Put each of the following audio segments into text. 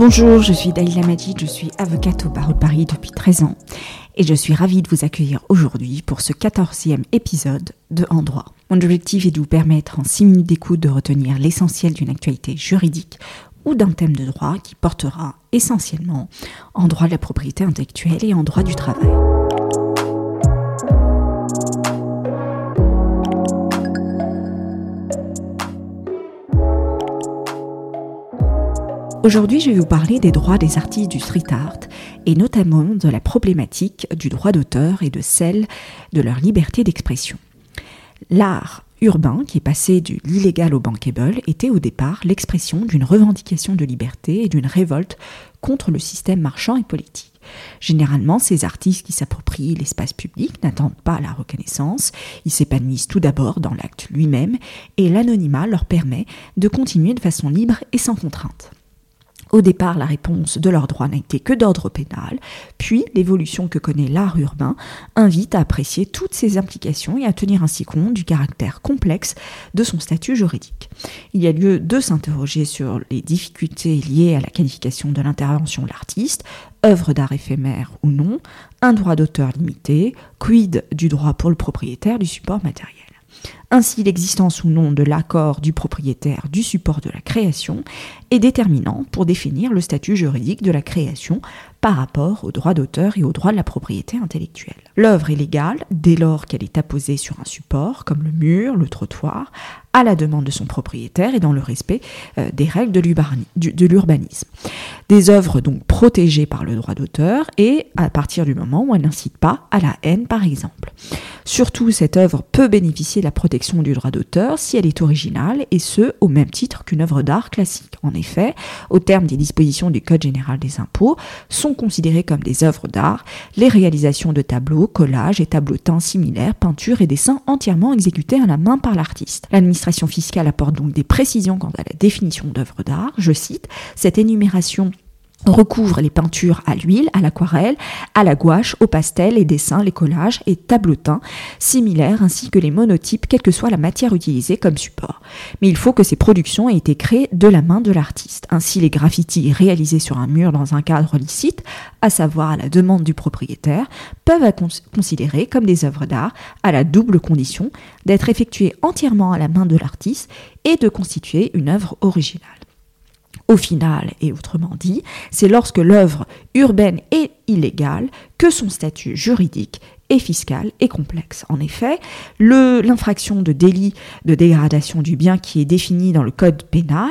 Bonjour, je suis Dalila Majid, je suis avocate au barreau de Paris depuis 13 ans et je suis ravie de vous accueillir aujourd'hui pour ce 14e épisode de En droit. Mon objectif est de vous permettre en 6 minutes d'écoute de retenir l'essentiel d'une actualité juridique ou d'un thème de droit qui portera essentiellement en droit de la propriété intellectuelle et en droit du travail. Aujourd'hui, je vais vous parler des droits des artistes du street art et notamment de la problématique du droit d'auteur et de celle de leur liberté d'expression. L'art urbain, qui est passé de l'illégal au bankable, était au départ l'expression d'une revendication de liberté et d'une révolte contre le système marchand et politique. Généralement, ces artistes qui s'approprient l'espace public n'attendent pas la reconnaissance, ils s'épanouissent tout d'abord dans l'acte lui-même et l'anonymat leur permet de continuer de façon libre et sans contrainte. Au départ, la réponse de leur droit n'a été que d'ordre pénal, puis l'évolution que connaît l'art urbain invite à apprécier toutes ces implications et à tenir ainsi compte du caractère complexe de son statut juridique. Il y a lieu de s'interroger sur les difficultés liées à la qualification de l'intervention de l'artiste, œuvre d'art éphémère ou non, un droit d'auteur limité, quid du droit pour le propriétaire du support matériel. Ainsi, l'existence ou non de l'accord du propriétaire du support de la création est déterminant pour définir le statut juridique de la création par rapport au droit d'auteur et au droit de la propriété intellectuelle. L'œuvre est légale dès lors qu'elle est apposée sur un support, comme le mur, le trottoir, à la demande de son propriétaire et dans le respect euh, des règles de l'urbanisme. Des œuvres donc protégées par le droit d'auteur et à partir du moment où elles n'incitent pas à la haine, par exemple. Surtout, cette œuvre peut bénéficier de la protection du droit d'auteur si elle est originale, et ce, au même titre qu'une œuvre d'art classique. En effet, au terme des dispositions du Code général des impôts, sont considérées comme des œuvres d'art les réalisations de tableaux, collages et tableaux-teints similaires, peintures et dessins entièrement exécutés à la main par l'artiste. L'administration fiscale apporte donc des précisions quant à la définition d'œuvre d'art. Je cite, cette énumération recouvre les peintures à l'huile, à l'aquarelle, à la gouache, au pastel, les dessins, les collages et tableaux-teints similaires ainsi que les monotypes, quelle que soit la matière utilisée comme support. Mais il faut que ces productions aient été créées de la main de l'artiste. Ainsi, les graffitis réalisés sur un mur dans un cadre licite, à savoir à la demande du propriétaire, peuvent être considérés comme des œuvres d'art à la double condition d'être effectuées entièrement à la main de l'artiste et de constituer une œuvre originale. Au final, et autrement dit, c'est lorsque l'œuvre urbaine est illégale que son statut juridique et fiscal est complexe. En effet, l'infraction de délit de dégradation du bien qui est définie dans le code pénal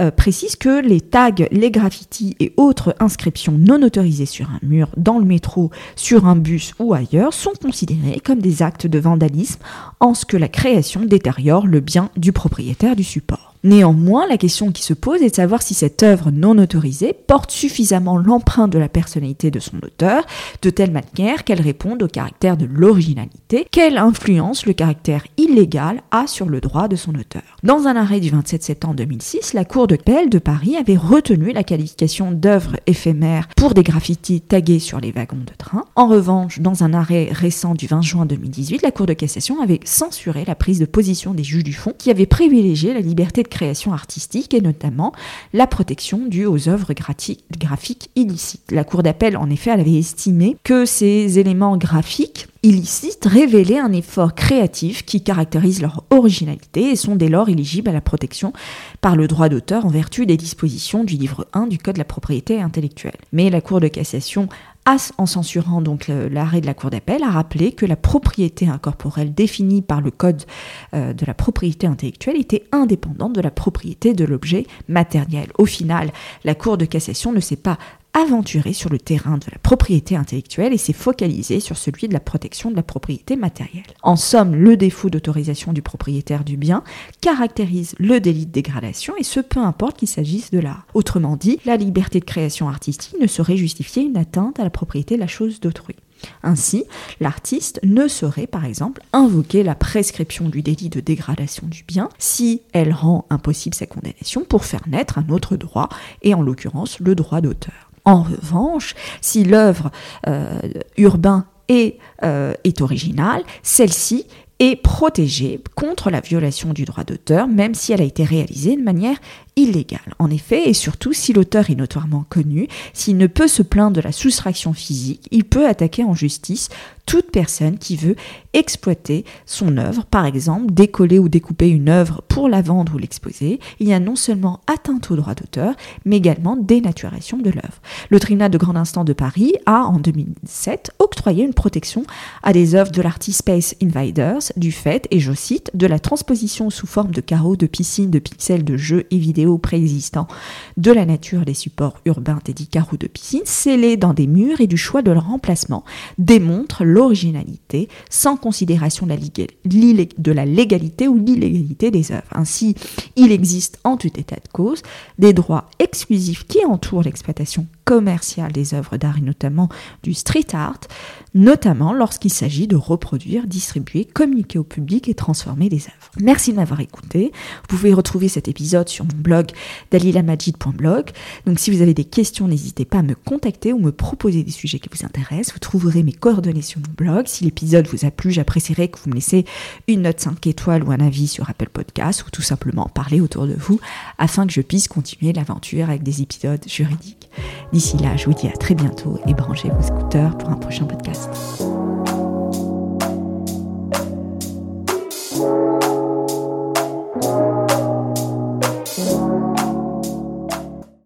euh, précise que les tags, les graffitis et autres inscriptions non autorisées sur un mur, dans le métro, sur un bus ou ailleurs sont considérés comme des actes de vandalisme en ce que la création détériore le bien du propriétaire du support. Néanmoins, la question qui se pose est de savoir si cette œuvre non autorisée porte suffisamment l'empreinte de la personnalité de son auteur, de telle manière qu'elle réponde au caractère de l'originalité, quelle influence le caractère illégal a sur le droit de son auteur. Dans un arrêt du 27 septembre 2006, la Cour de Pelle de Paris avait retenu la qualification d'œuvre éphémère pour des graffitis tagués sur les wagons de train. En revanche, dans un arrêt récent du 20 juin 2018, la Cour de cassation avait censuré la prise de position des juges du fond qui avaient privilégié la liberté de création artistique et notamment la protection due aux œuvres graphiques illicites. La Cour d'appel, en effet, avait estimé que ces éléments graphiques illicites révélaient un effort créatif qui caractérise leur originalité et sont dès lors éligibles à la protection par le droit d'auteur en vertu des dispositions du livre 1 du Code de la propriété intellectuelle. Mais la Cour de cassation en censurant donc l'arrêt de la Cour d'appel, a rappelé que la propriété incorporelle définie par le Code euh, de la propriété intellectuelle était indépendante de la propriété de l'objet matériel. Au final, la Cour de cassation ne s'est pas aventuré sur le terrain de la propriété intellectuelle et s'est focalisé sur celui de la protection de la propriété matérielle. En somme, le défaut d'autorisation du propriétaire du bien caractérise le délit de dégradation et ce peu importe qu'il s'agisse de l'art. Autrement dit, la liberté de création artistique ne saurait justifier une atteinte à la propriété de la chose d'autrui. Ainsi, l'artiste ne saurait par exemple invoquer la prescription du délit de dégradation du bien si elle rend impossible sa condamnation pour faire naître un autre droit, et en l'occurrence le droit d'auteur. En revanche, si l'œuvre euh, euh, est originale, celle-ci est protégée contre la violation du droit d'auteur, même si elle a été réalisée de manière illégal. En effet, et surtout si l'auteur est notoirement connu, s'il ne peut se plaindre de la soustraction physique, il peut attaquer en justice toute personne qui veut exploiter son œuvre, par exemple décoller ou découper une œuvre pour la vendre ou l'exposer, il y a non seulement atteinte au droit d'auteur, mais également dénaturation de l'œuvre. Le tribunal de grande instance de Paris a, en 2007, octroyé une protection à des œuvres de l'artiste Space Invaders du fait, et je cite, de la transposition sous forme de carreaux, de piscines, de pixels, de jeux et vidéos préexistants de la nature des supports urbains dédiés carreaux de piscine, scellés dans des murs et du choix de leur remplacement, démontre l'originalité sans considération de la légalité ou l'illégalité des œuvres. Ainsi, il existe en tout état de cause des droits exclusifs qui entourent l'exploitation commerciale des œuvres d'art et notamment du street art, notamment lorsqu'il s'agit de reproduire, distribuer, communiquer au public et transformer des œuvres. Merci de m'avoir écouté. Vous pouvez retrouver cet épisode sur mon blog dalilamajid.blog. Donc si vous avez des questions, n'hésitez pas à me contacter ou me proposer des sujets qui vous intéressent. Vous trouverez mes coordonnées sur mon blog. Si l'épisode vous a plu, j'apprécierais que vous me laissiez une note 5 étoiles ou un avis sur Apple Podcast ou tout simplement parler autour de vous afin que je puisse continuer l'aventure avec des épisodes juridiques. D'ici là, je vous dis à très bientôt et branchez vos scooters pour un prochain podcast.